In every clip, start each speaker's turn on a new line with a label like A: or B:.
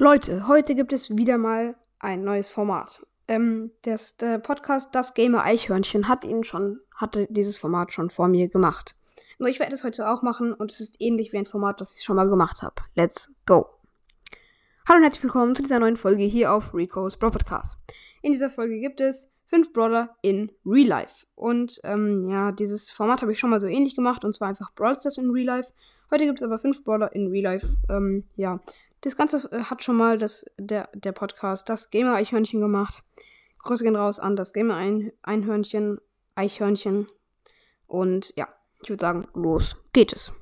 A: Leute, heute gibt es wieder mal ein neues Format. Ähm, das, der Podcast Das Gamer Eichhörnchen hat ihn schon, hatte dieses Format schon vor mir gemacht. Nur ich werde es heute auch machen und es ist ähnlich wie ein Format, das ich schon mal gemacht habe. Let's go! Hallo und herzlich willkommen zu dieser neuen Folge hier auf Rico's Brawl Podcast. In dieser Folge gibt es fünf Brawler in Real Life. Und ähm, ja, dieses Format habe ich schon mal so ähnlich gemacht und zwar einfach Brawl Stars in Real Life. Heute gibt es aber fünf Brawler in Real Life. Ähm, ja, das Ganze äh, hat schon mal das, der, der Podcast das Gamer Eichhörnchen gemacht. Grüße gehen raus an das Gamer Einhörnchen, Eichhörnchen. Und ja, ich würde sagen, los geht es.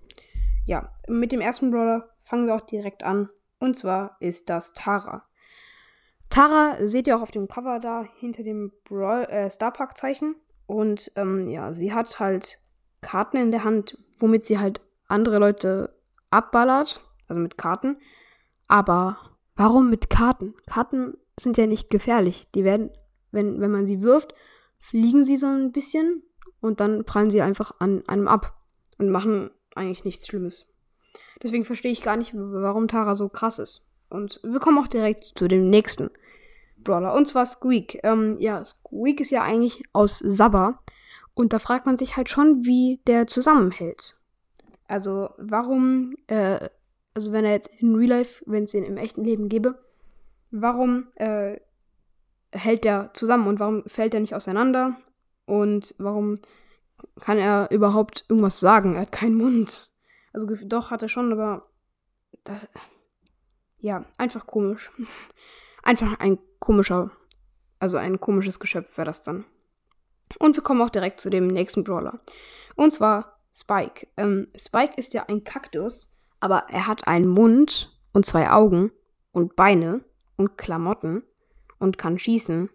A: Ja, mit dem ersten Brawler fangen wir auch direkt an. Und zwar ist das Tara. Tara seht ihr auch auf dem Cover da hinter dem äh, Starpark-Zeichen. Und ähm, ja, sie hat halt Karten in der Hand, womit sie halt andere Leute abballert. Also mit Karten. Aber warum mit Karten? Karten sind ja nicht gefährlich. Die werden, wenn, wenn man sie wirft, fliegen sie so ein bisschen und dann prallen sie einfach an einem ab und machen eigentlich nichts Schlimmes. Deswegen verstehe ich gar nicht, warum Tara so krass ist. Und wir kommen auch direkt zu dem nächsten Brawler. Und zwar Squeak. Ähm, ja, Squeak ist ja eigentlich aus Sabba. Und da fragt man sich halt schon, wie der zusammenhält. Also, warum äh, also wenn er jetzt in Real Life, wenn es ihn im echten Leben gäbe, warum äh, hält der zusammen und warum fällt er nicht auseinander? Und warum kann er überhaupt irgendwas sagen? Er hat keinen Mund. Also doch hat er schon, aber das, ja, einfach komisch. Einfach ein komischer, also ein komisches Geschöpf wäre das dann. Und wir kommen auch direkt zu dem nächsten Brawler. Und zwar Spike. Ähm, Spike ist ja ein Kaktus, aber er hat einen Mund und zwei Augen und Beine und Klamotten und kann schießen.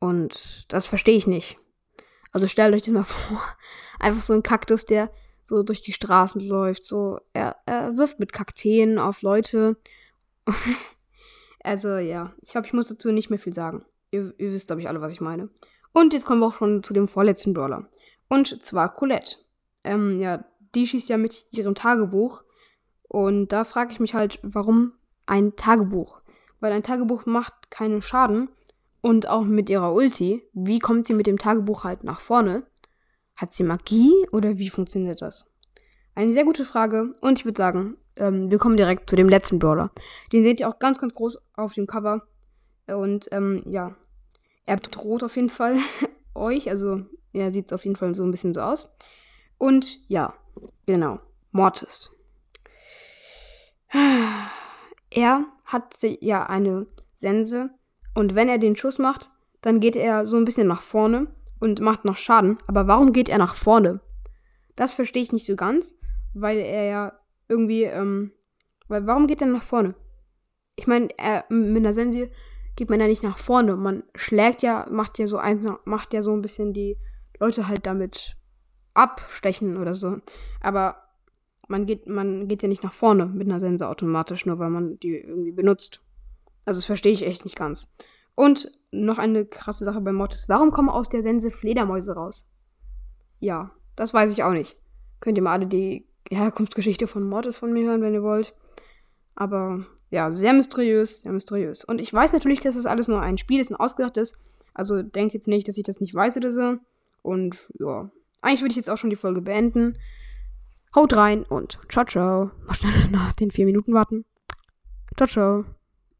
A: Und das verstehe ich nicht. Also stellt euch das mal vor. Einfach so ein Kaktus, der so durch die Straßen läuft. So, er, er wirft mit Kakteen auf Leute. also ja, ich glaube, ich muss dazu nicht mehr viel sagen. Ihr, ihr wisst, glaube ich, alle, was ich meine. Und jetzt kommen wir auch schon zu dem vorletzten Brawler. Und zwar Colette. Ähm, ja, die schießt ja mit ihrem Tagebuch. Und da frage ich mich halt, warum ein Tagebuch? Weil ein Tagebuch macht keinen Schaden. Und auch mit ihrer Ulti, wie kommt sie mit dem Tagebuch halt nach vorne? Hat sie Magie oder wie funktioniert das? Eine sehr gute Frage. Und ich würde sagen, ähm, wir kommen direkt zu dem letzten Brawler. Den seht ihr auch ganz, ganz groß auf dem Cover. Und ähm, ja, er bedroht auf jeden Fall euch. Also er sieht auf jeden Fall so ein bisschen so aus. Und ja, Genau, Mortis. Er hat ja eine Sense und wenn er den Schuss macht, dann geht er so ein bisschen nach vorne und macht noch Schaden. Aber warum geht er nach vorne? Das verstehe ich nicht so ganz, weil er ja irgendwie, ähm, weil warum geht er nach vorne? Ich meine, mit einer Sense geht man ja nicht nach vorne. Man schlägt ja, macht ja so eins, macht ja so ein bisschen die Leute halt damit abstechen oder so. Aber man geht, man geht ja nicht nach vorne mit einer Sense automatisch, nur weil man die irgendwie benutzt. Also das verstehe ich echt nicht ganz. Und noch eine krasse Sache bei Mortis. Warum kommen aus der Sense Fledermäuse raus? Ja, das weiß ich auch nicht. Könnt ihr mal alle die Herkunftsgeschichte von Mortis von mir hören, wenn ihr wollt. Aber ja, sehr mysteriös, sehr mysteriös. Und ich weiß natürlich, dass das alles nur ein Spiel ist, ein ausgedachtes. Also denkt jetzt nicht, dass ich das nicht weiß oder so. Und ja, eigentlich würde ich jetzt auch schon die Folge beenden. Haut rein und ciao, ciao. Noch schnell nach den vier Minuten warten. Ciao, ciao.